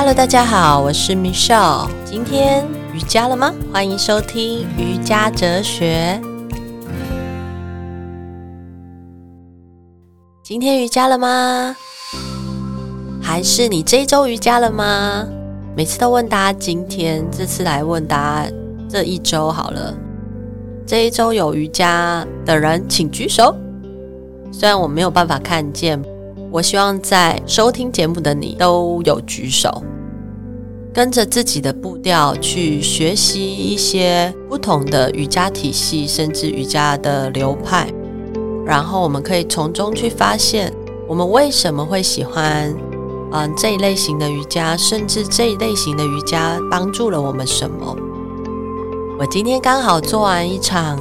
Hello，大家好，我是 Michelle。今天瑜伽了吗？欢迎收听瑜伽哲学。今天瑜伽了吗？还是你这一周瑜伽了吗？每次都问大家今天，这次来问大家这一周好了。这一周有瑜伽的人请举手。虽然我没有办法看见，我希望在收听节目的你都有举手，跟着自己的步调去学习一些不同的瑜伽体系，甚至瑜伽的流派，然后我们可以从中去发现我们为什么会喜欢嗯这一类型的瑜伽，甚至这一类型的瑜伽帮助了我们什么。我今天刚好做完一场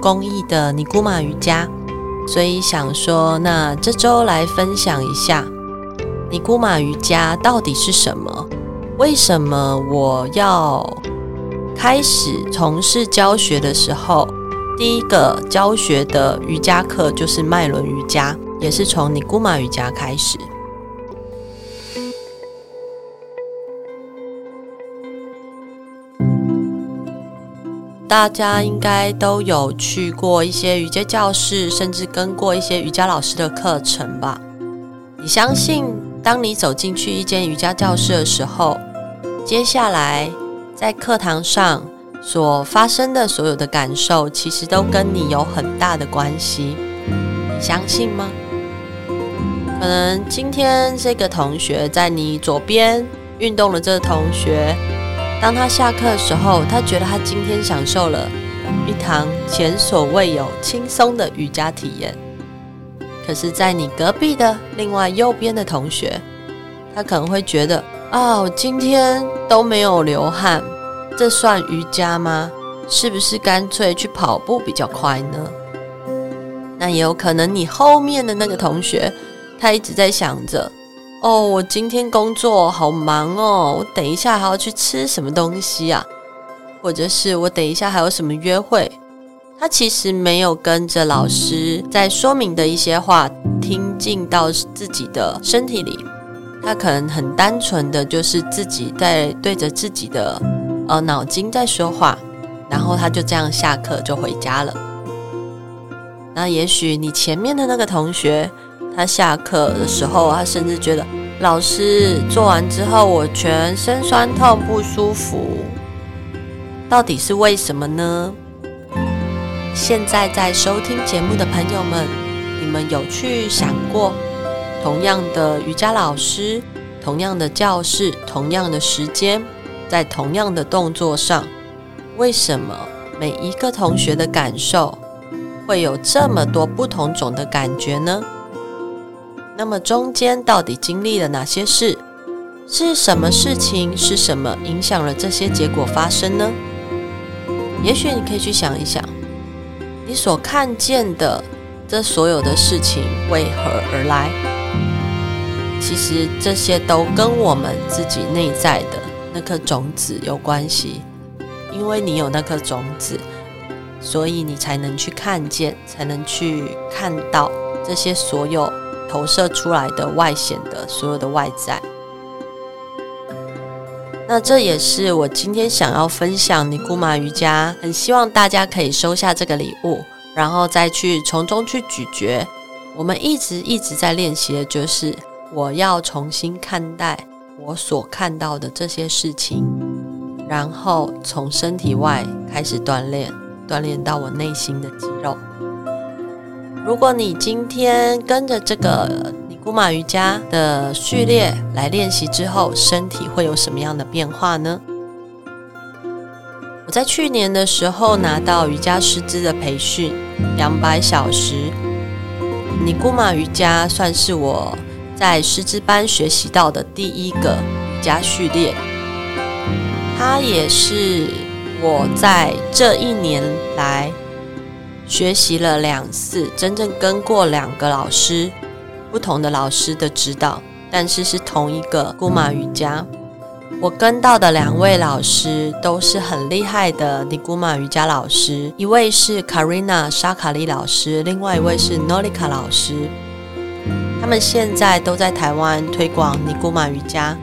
公益的尼姑玛瑜伽。所以想说，那这周来分享一下尼姑玛瑜伽到底是什么？为什么我要开始从事教学的时候，第一个教学的瑜伽课就是脉轮瑜伽，也是从尼姑玛瑜伽开始。大家应该都有去过一些瑜伽教室，甚至跟过一些瑜伽老师的课程吧？你相信，当你走进去一间瑜伽教室的时候，接下来在课堂上所发生的所有的感受，其实都跟你有很大的关系。你相信吗？可能今天这个同学在你左边运动的这个同学。当他下课的时候，他觉得他今天享受了一堂前所未有轻松的瑜伽体验。可是，在你隔壁的另外右边的同学，他可能会觉得：哦，今天都没有流汗，这算瑜伽吗？是不是干脆去跑步比较快呢？那也有可能，你后面的那个同学，他一直在想着。哦，我今天工作好忙哦，我等一下还要去吃什么东西啊？或者是我等一下还有什么约会？他其实没有跟着老师在说明的一些话听进到自己的身体里，他可能很单纯的就是自己在对着自己的呃脑筋在说话，然后他就这样下课就回家了。那也许你前面的那个同学。他下课的时候，他甚至觉得老师做完之后，我全身酸痛不舒服，到底是为什么呢？现在在收听节目的朋友们，你们有去想过，同样的瑜伽老师，同样的教室，同样的时间，在同样的动作上，为什么每一个同学的感受会有这么多不同种的感觉呢？那么中间到底经历了哪些事？是什么事情？是什么影响了这些结果发生呢？也许你可以去想一想，你所看见的这所有的事情为何而来？其实这些都跟我们自己内在的那颗种子有关系，因为你有那颗种子，所以你才能去看见，才能去看到这些所有。投射出来的外显的所有的外在，那这也是我今天想要分享尼姑马瑜伽，很希望大家可以收下这个礼物，然后再去从中去咀嚼。我们一直一直在练习的就是，我要重新看待我所看到的这些事情，然后从身体外开始锻炼，锻炼到我内心的肌肉。如果你今天跟着这个尼姑玛瑜伽的序列来练习之后，身体会有什么样的变化呢？我在去年的时候拿到瑜伽师资的培训，两百小时。尼姑玛瑜伽算是我在师资班学习到的第一个瑜伽序列，它也是我在这一年来。学习了两次，真正跟过两个老师，不同的老师的指导，但是是同一个古马瑜伽。我跟到的两位老师都是很厉害的尼古马瑜伽老师，一位是 Karina 沙卡利老师，另外一位是 Nolika 老师。他们现在都在台湾推广尼古马瑜伽。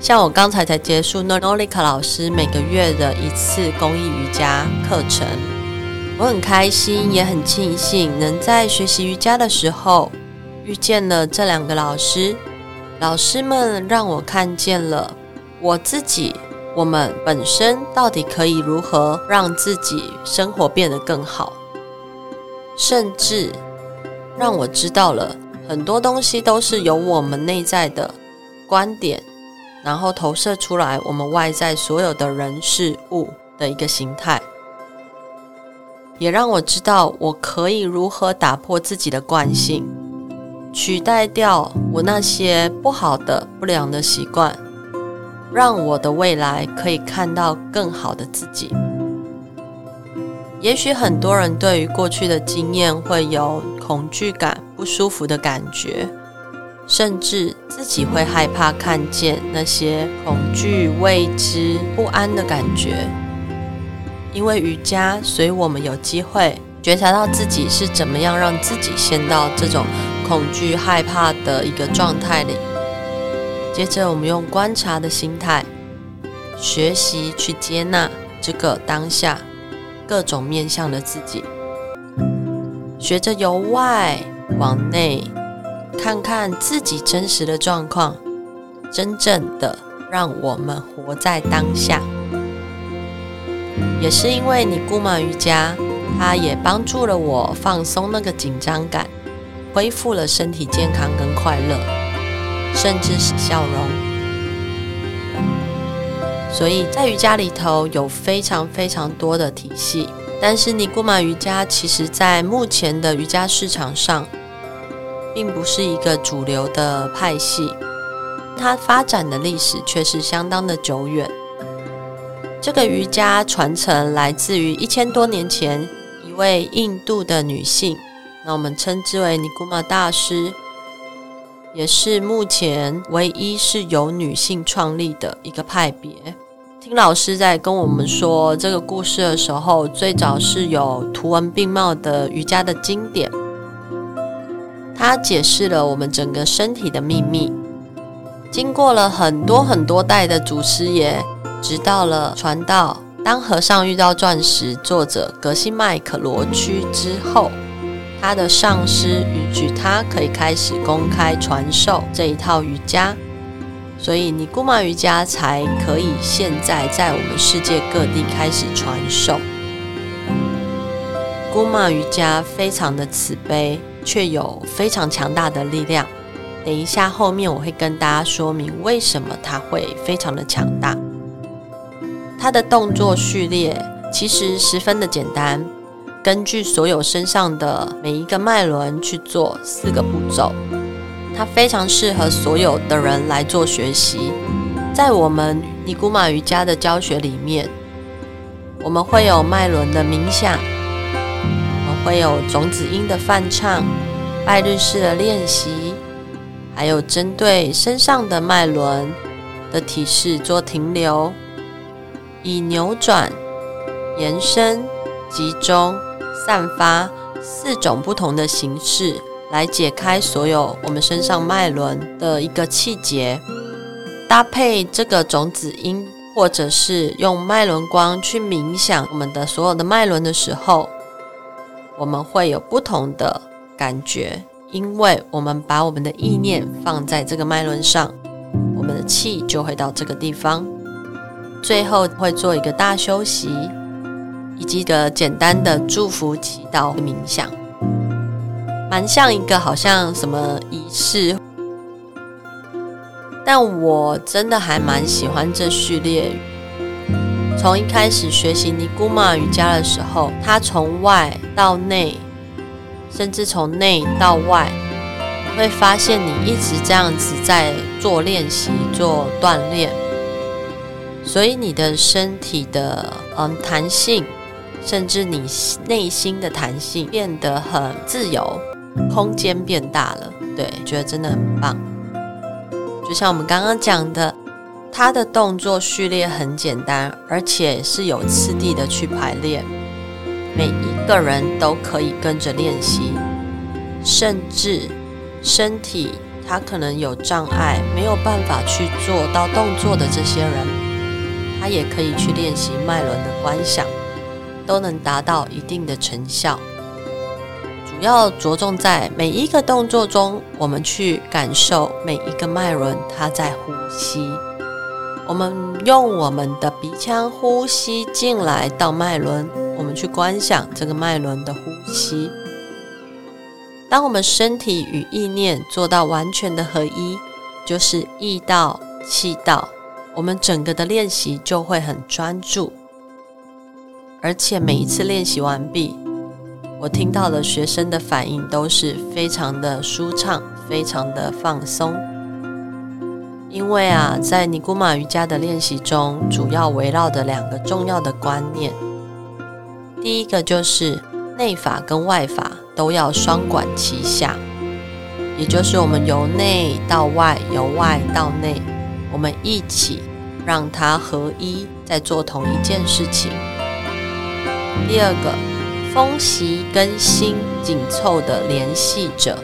像我刚才才结束 Nolika 老师每个月的一次公益瑜伽课程，我很开心，也很庆幸能在学习瑜伽的时候遇见了这两个老师。老师们让我看见了我自己，我们本身到底可以如何让自己生活变得更好，甚至让我知道了很多东西都是由我们内在的观点。然后投射出来，我们外在所有的人事物的一个形态，也让我知道我可以如何打破自己的惯性，取代掉我那些不好的、不良的习惯，让我的未来可以看到更好的自己。也许很多人对于过去的经验会有恐惧感、不舒服的感觉。甚至自己会害怕看见那些恐惧、未知、不安的感觉，因为瑜伽，所以我们有机会觉察到自己是怎么样让自己陷到这种恐惧、害怕的一个状态里。接着，我们用观察的心态，学习去接纳这个当下各种面向的自己，学着由外往内。看看自己真实的状况，真正的让我们活在当下。也是因为妮古玛瑜伽，它也帮助了我放松那个紧张感，恢复了身体健康跟快乐，甚至是笑容。所以在瑜伽里头有非常非常多的体系，但是妮古玛瑜伽其实在目前的瑜伽市场上。并不是一个主流的派系，它发展的历史却是相当的久远。这个瑜伽传承来自于一千多年前一位印度的女性，那我们称之为尼古玛大师，也是目前唯一是由女性创立的一个派别。听老师在跟我们说这个故事的时候，最早是有图文并茂的瑜伽的经典。它解释了我们整个身体的秘密，经过了很多很多代的祖师爷，直到了传道。当和尚遇到钻石作者格西麦可罗区之后，他的上师允许他可以开始公开传授这一套瑜伽，所以尼姑玛瑜伽才可以现在在我们世界各地开始传授。妮古玛瑜伽非常的慈悲。却有非常强大的力量。等一下，后面我会跟大家说明为什么它会非常的强大。它的动作序列其实十分的简单，根据所有身上的每一个脉轮去做四个步骤。它非常适合所有的人来做学习。在我们尼古玛瑜伽的教学里面，我们会有脉轮的冥想。我们会有种子音的泛唱、拜日式的练习，还有针对身上的脉轮的体式做停留，以扭转、延伸、集中、散发四种不同的形式来解开所有我们身上脉轮的一个气节，搭配这个种子音，或者是用脉轮光去冥想我们的所有的脉轮的时候。我们会有不同的感觉，因为我们把我们的意念放在这个脉轮上，我们的气就会到这个地方。最后会做一个大休息，以及一个简单的祝福祈祷冥想，蛮像一个好像什么仪式。但我真的还蛮喜欢这序列。从一开始学习尼古玛瑜伽的时候，它从外到内，甚至从内到外，会发现你一直这样子在做练习、做锻炼，所以你的身体的嗯弹性，甚至你内心的弹性变得很自由，空间变大了。对，觉得真的很棒。就像我们刚刚讲的。它的动作序列很简单，而且是有次第的去排练，每一个人都可以跟着练习，甚至身体他可能有障碍，没有办法去做到动作的这些人，他也可以去练习脉轮的观想，都能达到一定的成效。主要着重在每一个动作中，我们去感受每一个脉轮，它在呼吸。我们用我们的鼻腔呼吸进来到脉轮，我们去观想这个脉轮的呼吸。当我们身体与意念做到完全的合一，就是意到气到，我们整个的练习就会很专注，而且每一次练习完毕，我听到了学生的反应都是非常的舒畅，非常的放松。因为啊，在尼古马瑜伽的练习中，主要围绕着两个重要的观念。第一个就是内法跟外法都要双管齐下，也就是我们由内到外，由外到内，我们一起让它合一，在做同一件事情。第二个，风息跟心紧凑的联系着，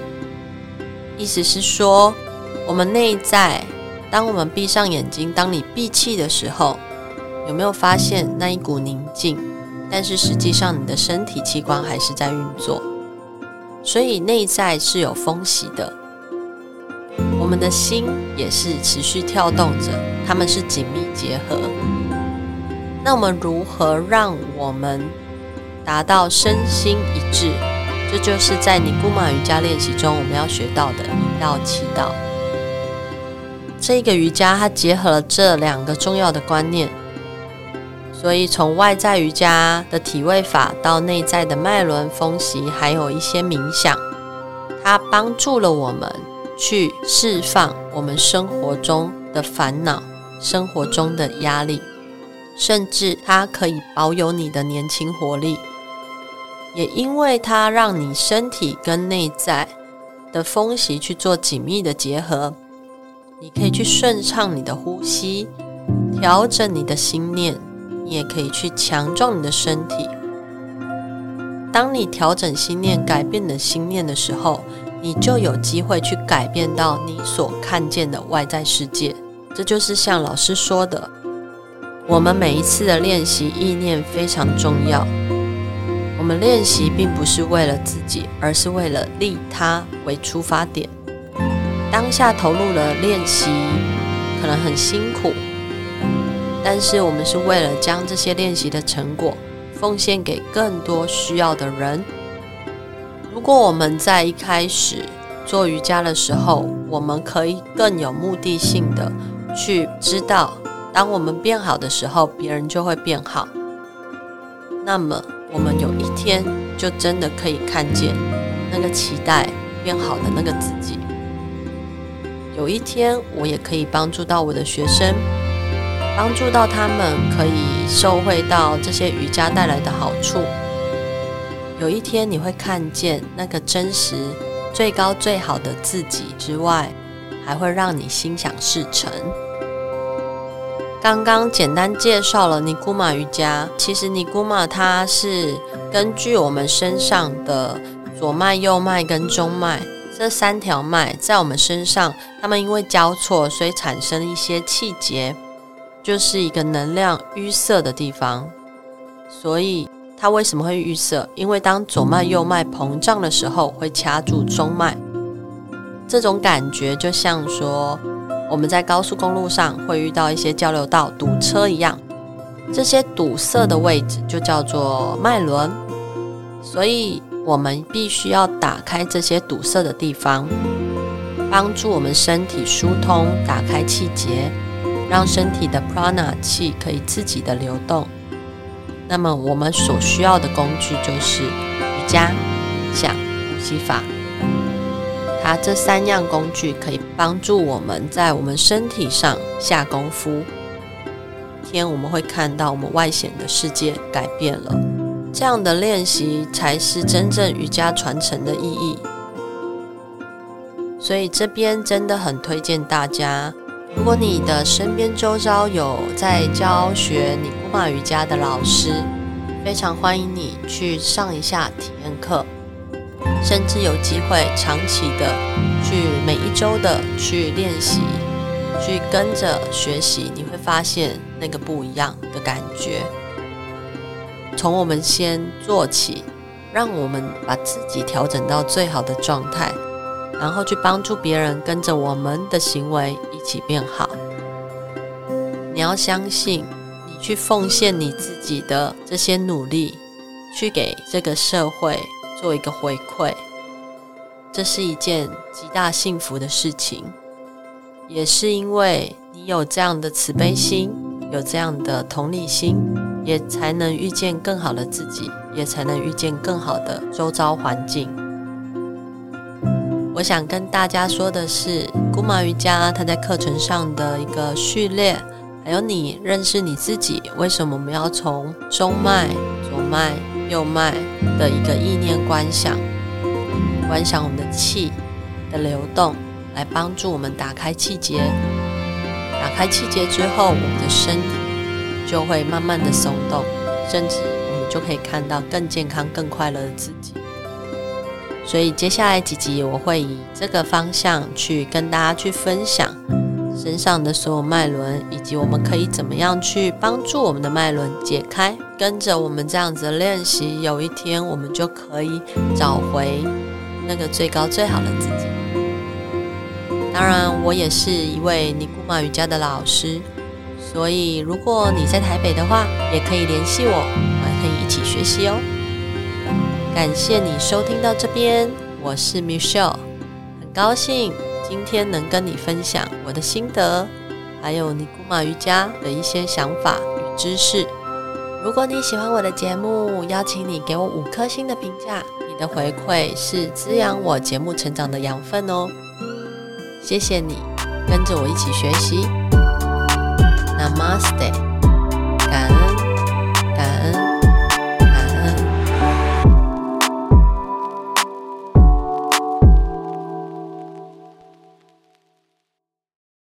意思是说，我们内在。当我们闭上眼睛，当你闭气的时候，有没有发现那一股宁静？但是实际上，你的身体器官还是在运作，所以内在是有风息的。我们的心也是持续跳动着，它们是紧密结合。那我们如何让我们达到身心一致？这就是在尼姑玛瑜伽练习中我们要学到的一到七道。这个瑜伽它结合了这两个重要的观念，所以从外在瑜伽的体位法到内在的脉轮风习，还有一些冥想，它帮助了我们去释放我们生活中的烦恼、生活中的压力，甚至它可以保有你的年轻活力，也因为它让你身体跟内在的风息去做紧密的结合。你可以去顺畅你的呼吸，调整你的心念，你也可以去强壮你的身体。当你调整心念，改变你的心念的时候，你就有机会去改变到你所看见的外在世界。这就是像老师说的，我们每一次的练习意念非常重要。我们练习并不是为了自己，而是为了利他为出发点。当下投入了练习，可能很辛苦，但是我们是为了将这些练习的成果奉献给更多需要的人。如果我们在一开始做瑜伽的时候，我们可以更有目的性的去知道，当我们变好的时候，别人就会变好。那么，我们有一天就真的可以看见那个期待变好的那个自己。有一天，我也可以帮助到我的学生，帮助到他们可以受惠到这些瑜伽带来的好处。有一天，你会看见那个真实、最高、最好的自己之外，还会让你心想事成。刚刚简单介绍了尼姑玛瑜伽，其实尼姑玛它是根据我们身上的左脉、右脉跟中脉。这三条脉在我们身上，它们因为交错，所以产生一些气结，就是一个能量淤塞的地方。所以它为什么会淤塞？因为当左脉、右脉膨胀的时候，会掐住中脉。这种感觉就像说我们在高速公路上会遇到一些交流道堵车一样，这些堵塞的位置就叫做脉轮。所以。我们必须要打开这些堵塞的地方，帮助我们身体疏通，打开气结，让身体的 prana 气可以自己的流动。那么我们所需要的工具就是瑜伽、冥想、呼吸法。它这三样工具可以帮助我们在我们身体上下功夫。天，我们会看到我们外显的世界改变了。这样的练习才是真正瑜伽传承的意义，所以这边真的很推荐大家，如果你的身边周遭有在教学尼古马瑜伽的老师，非常欢迎你去上一下体验课，甚至有机会长期的去每一周的去练习，去跟着学习，你会发现那个不一样的感觉。从我们先做起，让我们把自己调整到最好的状态，然后去帮助别人跟着我们的行为起变好。你要相信，你去奉献你自己的这些努力，去给这个社会做一个回馈。这是一件极大幸福的事情，也是因为你有这样的慈悲心，有这样的同理心，也才能遇见更好的自己，也才能遇见更好的周遭环境。我想跟大家说的是，古马瑜伽它在课程上的一个序列，还有你认识你自己，为什么我们要从中脉、左脉、右脉的一个意念观想。观想我们的气的流动，来帮助我们打开气结。打开气结之后，我们的身体就会慢慢的松动，甚至我们就可以看到更健康、更快乐的自己。所以接下来几集我会以这个方向去跟大家去分享身上的所有脉轮，以及我们可以怎么样去帮助我们的脉轮解开。跟着我们这样子练习，有一天我们就可以找回。那个最高最好的自己。当然，我也是一位尼姑马瑜伽的老师，所以如果你在台北的话，也可以联系我，我们可以一起学习哦。感谢你收听到这边，我是 Michelle，很高兴今天能跟你分享我的心得，还有尼古马瑜伽的一些想法与知识。如果你喜欢我的节目，邀请你给我五颗星的评价。你的回馈是滋养我节目成长的养分哦，谢谢你跟着我一起学习，Namaste。